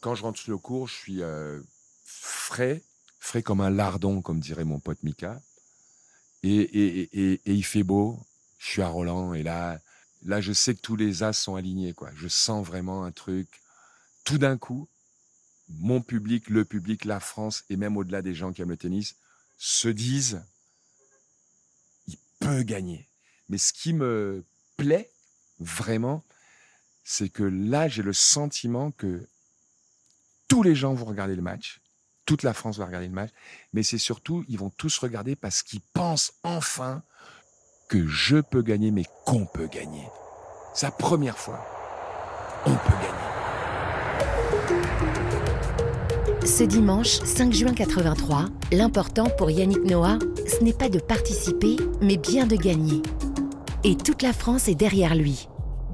quand je rentre sur le cours, je suis euh, frais, frais comme un lardon, comme dirait mon pote Mika. Et, et, et, il fait beau. Je suis à Roland et là, là, je sais que tous les as sont alignés. Quoi. Je sens vraiment un truc. Tout d'un coup, mon public, le public, la France et même au-delà des gens qui aiment le tennis se disent, il peut gagner. Mais ce qui me plaît vraiment, c'est que là, j'ai le sentiment que tous les gens vont regarder le match, toute la France va regarder le match, mais c'est surtout, ils vont tous regarder parce qu'ils pensent enfin que je peux gagner, mais qu'on peut gagner. La première fois. On peut gagner. Ce dimanche 5 juin 83, l'important pour Yannick Noah, ce n'est pas de participer, mais bien de gagner. Et toute la France est derrière lui.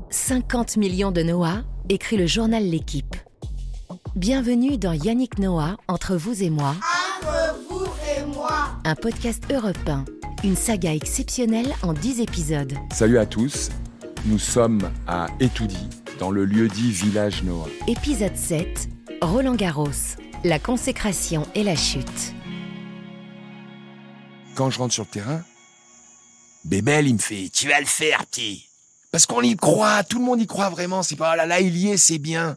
50 millions de Noah, écrit le journal L'équipe. Bienvenue dans Yannick Noah, Entre vous et moi. Entre vous et moi. Un podcast européen. Une saga exceptionnelle en 10 épisodes. Salut à tous. Nous sommes à Etoudi, dans le lieu-dit Village Noah. Épisode 7. Roland Garros. La consécration et la chute. Quand je rentre sur le terrain, Bébel, il me fait Tu vas le faire, petit. Parce qu'on y croit, tout le monde y croit vraiment. C'est pas, oh là là, il y est, c'est bien.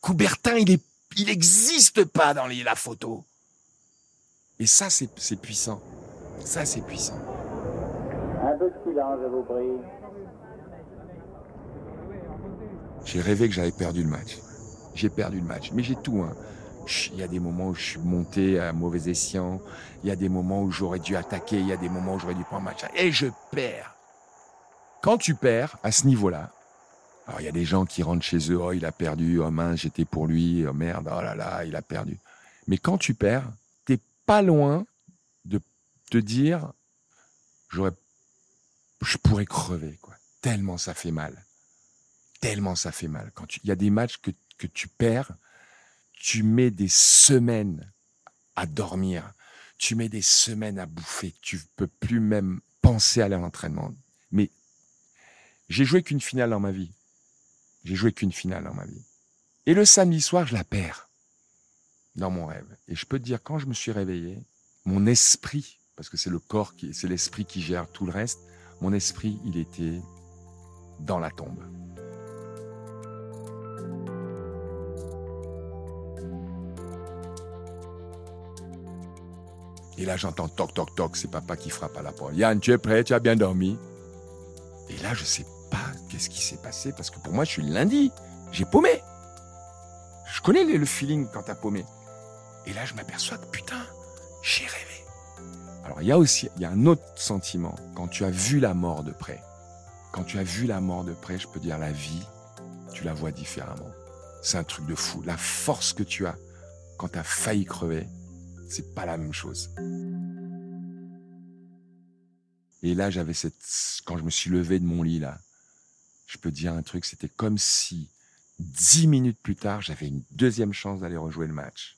Coubertin, il est, il n'existe pas dans la photo. Et ça, c'est puissant. Ça, c'est puissant. Un peu de silence, je vous prie. J'ai rêvé que j'avais perdu le match. J'ai perdu le match. Mais j'ai tout. Hein. Il y a des moments où je suis monté à mauvais escient. Il y a des moments où j'aurais dû attaquer. Il y a des moments où j'aurais dû prendre match. Et je perds. Quand tu perds à ce niveau-là, alors il y a des gens qui rentrent chez eux, oh il a perdu, oh mince, j'étais pour lui, oh merde, oh là là, il a perdu. Mais quand tu perds, t'es pas loin de te dire, j'aurais, je pourrais crever, quoi. Tellement ça fait mal. Tellement ça fait mal. Quand il y a des matchs que, que tu perds, tu mets des semaines à dormir, tu mets des semaines à bouffer, tu peux plus même penser à l'entraînement. Mais j'ai joué qu'une finale dans ma vie. J'ai joué qu'une finale dans ma vie. Et le samedi soir, je la perds dans mon rêve. Et je peux te dire, quand je me suis réveillé, mon esprit, parce que c'est le corps qui, c'est l'esprit qui gère tout le reste, mon esprit, il était dans la tombe. Et là, j'entends toc, toc, toc, c'est papa qui frappe à la porte. Yann, tu es prêt, tu as bien dormi? Et là, je sais qu'est-ce qui s'est passé parce que pour moi, je suis lundi. J'ai paumé. Je connais le feeling quand t'as paumé. Et là, je m'aperçois que putain, j'ai rêvé. Alors, il y a aussi, il y a un autre sentiment quand tu as vu la mort de près. Quand tu as vu la mort de près, je peux dire la vie, tu la vois différemment. C'est un truc de fou. La force que tu as quand tu as failli crever, c'est pas la même chose. Et là, j'avais cette, quand je me suis levé de mon lit, là, je peux dire un truc, c'était comme si dix minutes plus tard, j'avais une deuxième chance d'aller rejouer le match.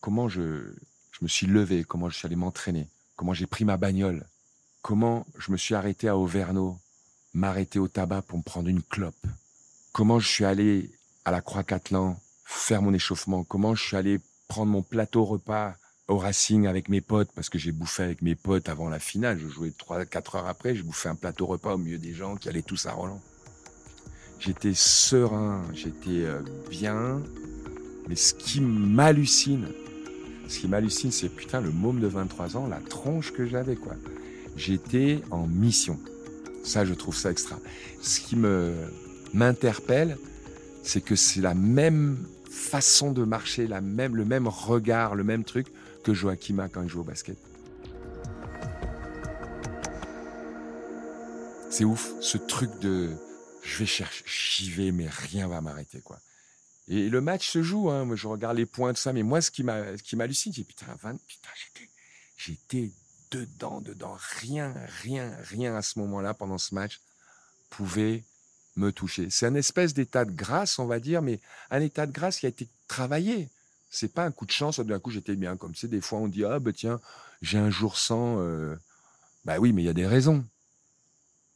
Comment je, je me suis levé, comment je suis allé m'entraîner, comment j'ai pris ma bagnole, comment je me suis arrêté à Auvergnat, m'arrêter au tabac pour me prendre une clope, comment je suis allé à la Croix-Catlan faire mon échauffement, comment je suis allé prendre mon plateau repas au Racing avec mes potes, parce que j'ai bouffé avec mes potes avant la finale. Je jouais 3-4 heures après, j'ai bouffé un plateau repas au milieu des gens qui allaient tous à Roland. J'étais serein, j'étais euh, bien. Mais ce qui m'hallucine, ce qui m'hallucine, c'est putain, le môme de 23 ans, la tronche que j'avais, quoi. J'étais en mission. Ça, je trouve ça extra. Ce qui me m'interpelle, c'est que c'est la même façon de marcher, la même, le même regard, le même truc que Joachim a quand il joue au basket. C'est ouf, ce truc de je vais chercher, j'y vais, mais rien va m'arrêter, quoi. Et le match se joue, hein. Je regarde les points, tout ça, mais moi, ce qui m'hallucine, c'est putain, putain, j'étais, j'étais dedans, dedans. Rien, rien, rien à ce moment-là, pendant ce match, pouvait me toucher. C'est un espèce d'état de grâce, on va dire, mais un état de grâce qui a été travaillé. C'est pas un coup de chance, d'un coup j'étais bien. Comme c'est des fois on dit ah ben tiens j'ai un jour sans. Euh... Bah oui, mais il y a des raisons.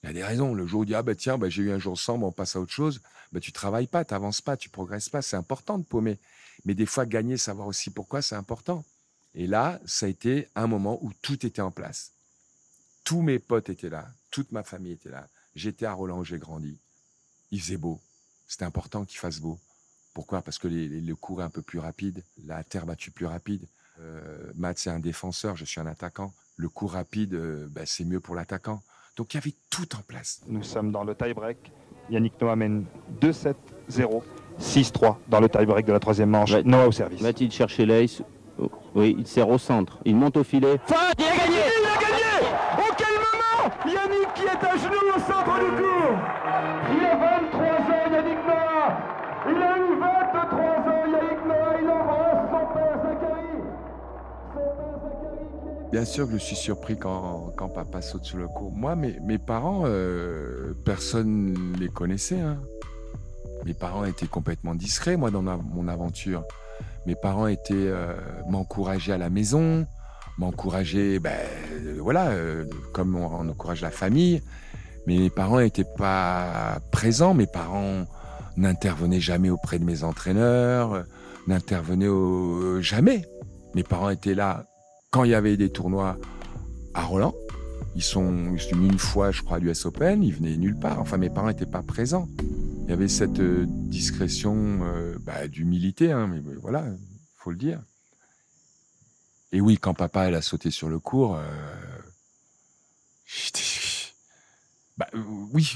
Il y a des raisons. Le jour où tu dis, ah bah tiens, bah, j'ai eu un jour sans, bah, on passe à autre chose, bah, tu travailles pas, tu n'avances pas, tu progresses pas. C'est important de paumer. Mais des fois, gagner, savoir aussi pourquoi, c'est important. Et là, ça a été un moment où tout était en place. Tous mes potes étaient là, toute ma famille était là. J'étais à Roland j'ai grandi. Il faisait beau. C'était important qu'il fasse beau. Pourquoi? Parce que le cours est un peu plus rapide, la terre battue plus rapide. Euh, Matt, c'est un défenseur, je suis un attaquant. Le coup rapide, euh, bah, c'est mieux pour l'attaquant. Donc il y avait tout en place. Nous sommes dans le tie-break. Yannick Noah mène 2-7-0, 6-3 dans le tie-break de la troisième manche. Noah au service. Va-t-il chercher l'ace Oui, il sert au centre. Il monte au filet. Fin, il a gagné Il a gagné Au quel moment Yannick qui est à genoux au centre du cours Il a 23 ans, Yannick Noah Il a eu 23 ans, Yannick Noah Il embrasse son père Zachary Son père Zachary Bien sûr que je suis surpris quand, quand papa saute sur le cours. Moi, mes, mes parents, euh, personne ne les connaissait. Hein. Mes parents étaient complètement discrets, moi, dans mon aventure. Mes parents étaient euh, à la maison, m'encourager, ben, voilà, euh, comme on, on, encourage la famille. Mais mes parents n'étaient pas présents. Mes parents n'intervenaient jamais auprès de mes entraîneurs, n'intervenaient jamais. Mes parents étaient là quand il y avait des tournois à Roland. Ils sont, une fois, je crois, à l'US Open. Ils venaient nulle part. Enfin, mes parents n'étaient pas présents. Il y avait cette euh, discrétion euh, bah, d'humilité, hein, mais, voilà, faut le dire. Et oui, quand papa elle a sauté sur le cours, euh, bah, oui,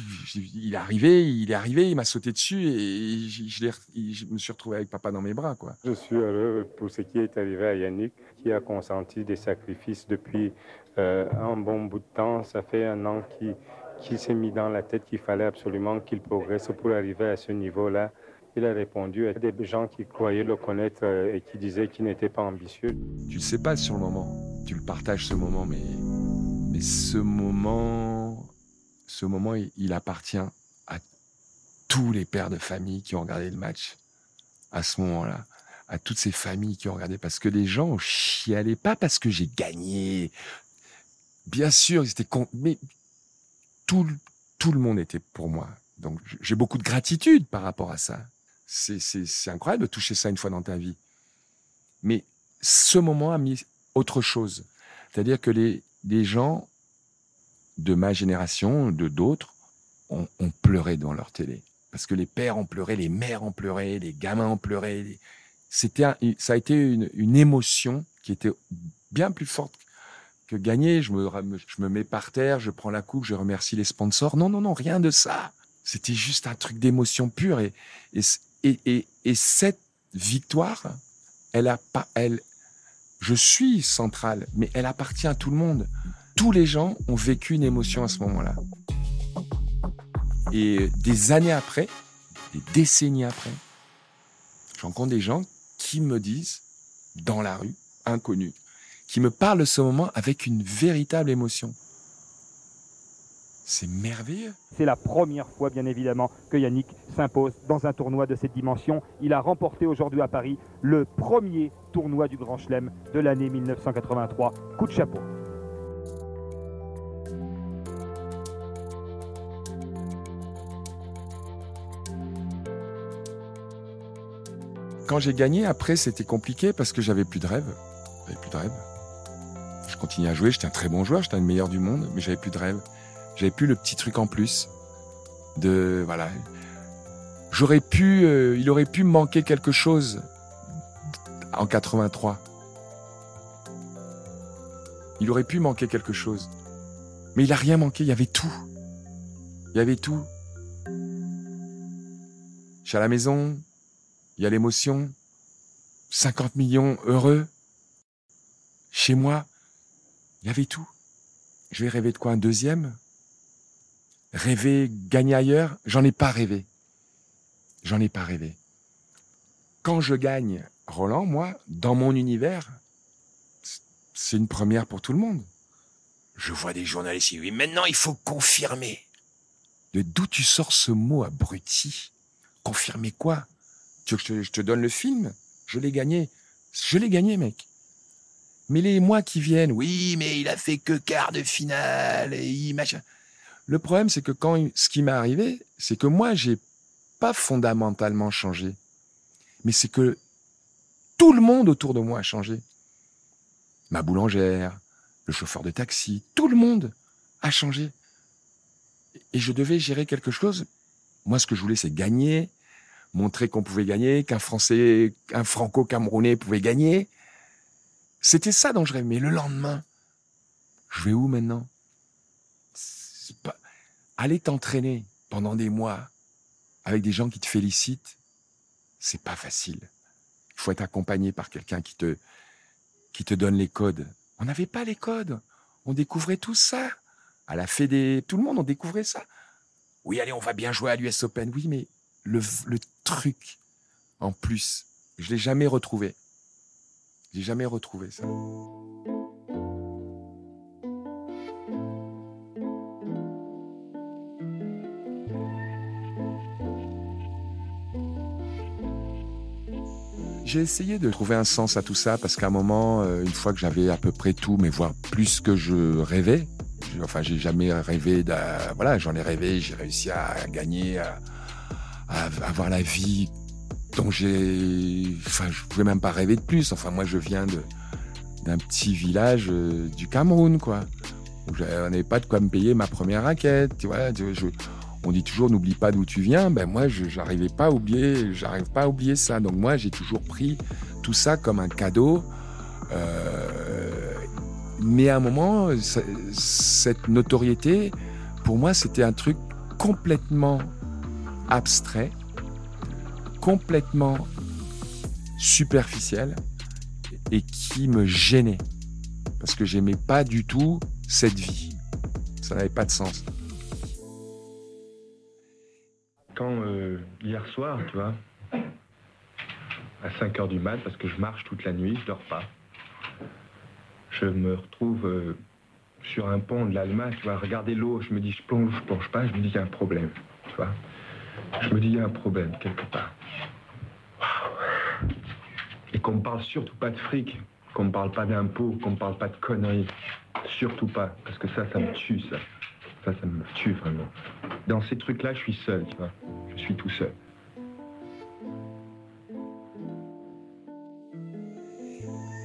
il est arrivé, il est arrivé, il m'a sauté dessus et je, je, je, me suis retrouvé avec papa dans mes bras, quoi. Je suis heureux pour ce qui est arrivé à Yannick, qui a consenti des sacrifices depuis euh, un bon bout de temps. Ça fait un an qu'il qu s'est mis dans la tête qu'il fallait absolument qu'il progresse pour arriver à ce niveau-là. Il a répondu à des gens qui croyaient le connaître euh, et qui disaient qu'il n'était pas ambitieux. Tu le sais pas sur le moment, tu le partages ce moment, mais, mais ce moment, ce moment, il, appartient à tous les pères de famille qui ont regardé le match à ce moment-là à toutes ces familles qui ont regardé parce que les gens chialaient pas parce que j'ai gagné. Bien sûr, ils étaient con... mais tout, tout le monde était pour moi. Donc j'ai beaucoup de gratitude par rapport à ça. C'est incroyable de toucher ça une fois dans ta vie. Mais ce moment a mis autre chose. C'est-à-dire que les, les gens de ma génération, de d'autres, ont, ont, pleuré dans leur télé. Parce que les pères ont pleuré, les mères ont pleuré, les gamins ont pleuré. Les... C'était, ça a été une, une, émotion qui était bien plus forte que gagner. Je me, je me mets par terre, je prends la coupe, je remercie les sponsors. Non, non, non, rien de ça. C'était juste un truc d'émotion pure. Et, et, et, et, et cette victoire, elle a pas, elle, je suis centrale, mais elle appartient à tout le monde. Tous les gens ont vécu une émotion à ce moment-là. Et des années après, des décennies après, je rencontre des gens qui me disent, dans la rue, inconnus, qui me parlent de ce moment avec une véritable émotion. C'est merveilleux. C'est la première fois, bien évidemment, que Yannick s'impose dans un tournoi de cette dimension. Il a remporté aujourd'hui à Paris le premier tournoi du Grand Chelem de l'année 1983. Coup de chapeau. Quand j'ai gagné, après, c'était compliqué parce que j'avais plus de rêve. J'avais plus de rêve. Je continuais à jouer, j'étais un très bon joueur, j'étais le meilleur du monde, mais j'avais plus de rêve. J'avais plus le petit truc en plus de voilà. J'aurais pu, euh, il aurait pu manquer quelque chose en 83. Il aurait pu manquer quelque chose, mais il a rien manqué. Il y avait tout. Il y avait tout. Je suis à la maison, il y a l'émotion, 50 millions heureux. Chez moi, il y avait tout. Je vais rêver de quoi Un deuxième? Rêver gagner ailleurs? J'en ai pas rêvé. J'en ai pas rêvé. Quand je gagne Roland, moi, dans mon univers, c'est une première pour tout le monde. Je vois des journalistes oui, maintenant il faut confirmer. De d'où tu sors ce mot abruti? Confirmer quoi? Je te, donne le film? Je l'ai gagné. Je l'ai gagné, mec. Mais les mois qui viennent, oui, mais il a fait que quart de finale et il. Le problème, c'est que quand ce qui m'est arrivé, c'est que moi, j'ai pas fondamentalement changé, mais c'est que tout le monde autour de moi a changé. Ma boulangère, le chauffeur de taxi, tout le monde a changé. Et je devais gérer quelque chose. Moi, ce que je voulais, c'est gagner, montrer qu'on pouvait gagner, qu'un Français, un Franco-Camerounais pouvait gagner. C'était ça dont je rêvais. Mais le lendemain, je vais où maintenant? Pas... Aller t'entraîner pendant des mois avec des gens qui te félicitent, c'est pas facile. Il faut être accompagné par quelqu'un qui te, qui te donne les codes. On n'avait pas les codes. On découvrait tout ça. À la Fédé, tout le monde, on découvrait ça. Oui, allez, on va bien jouer à l'US Open. Oui, mais le, le truc, en plus, je l'ai jamais retrouvé. J'ai jamais retrouvé ça. J'ai essayé de trouver un sens à tout ça parce qu'à un moment, euh, une fois que j'avais à peu près tout, mais voire plus que je rêvais, enfin, j'ai jamais rêvé voilà, j'en ai rêvé, j'ai réussi à gagner, à, avoir la vie dont j'ai, enfin, je pouvais même pas rêver de plus. Enfin, moi, je viens d'un petit village euh, du Cameroun, quoi. Où n'avais pas de quoi me payer ma première raquette, tu vois. On dit toujours n'oublie pas d'où tu viens. Ben moi, je n'arrivais pas à oublier, j'arrive pas à oublier ça. Donc moi, j'ai toujours pris tout ça comme un cadeau. Euh, mais à un moment, cette notoriété, pour moi, c'était un truc complètement abstrait, complètement superficiel et qui me gênait parce que j'aimais pas du tout cette vie. Ça n'avait pas de sens quand euh, hier soir, tu vois, à 5 heures du mat, parce que je marche toute la nuit, je dors pas, je me retrouve euh, sur un pont de l'Alma, tu vois, regarder l'eau, je me dis, je plonge, je plonge pas, je me dis, il y a un problème, tu vois. Je me dis, il y a un problème, quelque part. Et qu'on me parle surtout pas de fric, qu'on me parle pas d'impôts, qu'on me parle pas de conneries. Surtout pas, parce que ça, ça me tue, ça. Ça, ça me tue vraiment. Dans ces trucs-là, je suis seul, tu vois. Je suis tout seul.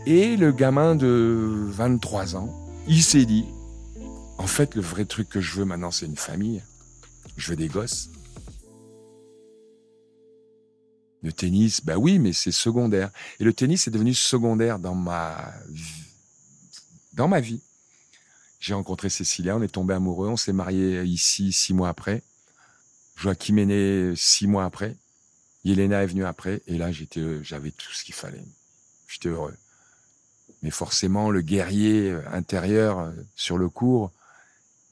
Et le gamin de 23 ans, il s'est dit, en fait, le vrai truc que je veux maintenant, c'est une famille. Je veux des gosses. Le tennis, bah oui, mais c'est secondaire. Et le tennis est devenu secondaire dans ma dans ma vie. J'ai rencontré Cécilia, on est tombé amoureux, on s'est marié ici six mois après. Joachim est né six mois après. Yelena est venue après. Et là, j'étais, j'avais tout ce qu'il fallait. J'étais heureux. Mais forcément, le guerrier intérieur euh, sur le cours,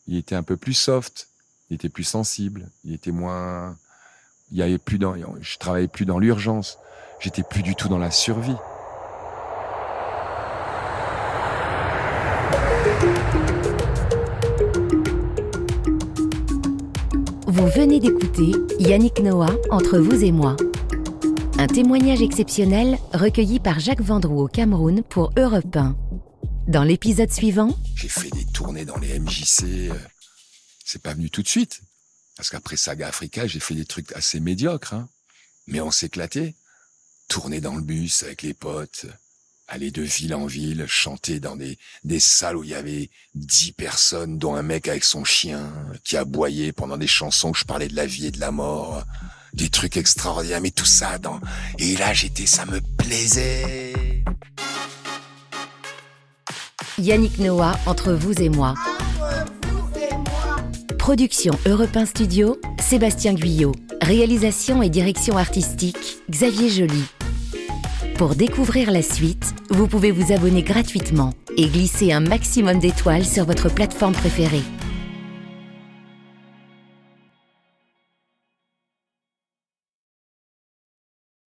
il était un peu plus soft. Il était plus sensible. Il était moins, il y avait plus dans, je travaillais plus dans l'urgence. J'étais plus du tout dans la survie. Vous venez d'écouter Yannick Noah entre vous et moi. Un témoignage exceptionnel recueilli par Jacques Vendroux au Cameroun pour Europe 1. Dans l'épisode suivant, j'ai fait des tournées dans les MJC. Euh, c'est pas venu tout de suite. Parce qu'après Saga Africa, j'ai fait des trucs assez médiocres. Hein. Mais on s'éclatait. Tourner dans le bus avec les potes, aller de ville en ville, chanter dans des, des salles où il y avait dix personnes, dont un mec avec son chien qui aboyait pendant des chansons où je parlais de la vie et de la mort, des trucs extraordinaires, mais tout ça dans... Et là, j'étais, ça me plaisait. Yannick Noah, entre vous et moi. Production Europe 1 Studio, Sébastien Guyot. Réalisation et direction artistique, Xavier Joly. Pour découvrir la suite, vous pouvez vous abonner gratuitement et glisser un maximum d'étoiles sur votre plateforme préférée.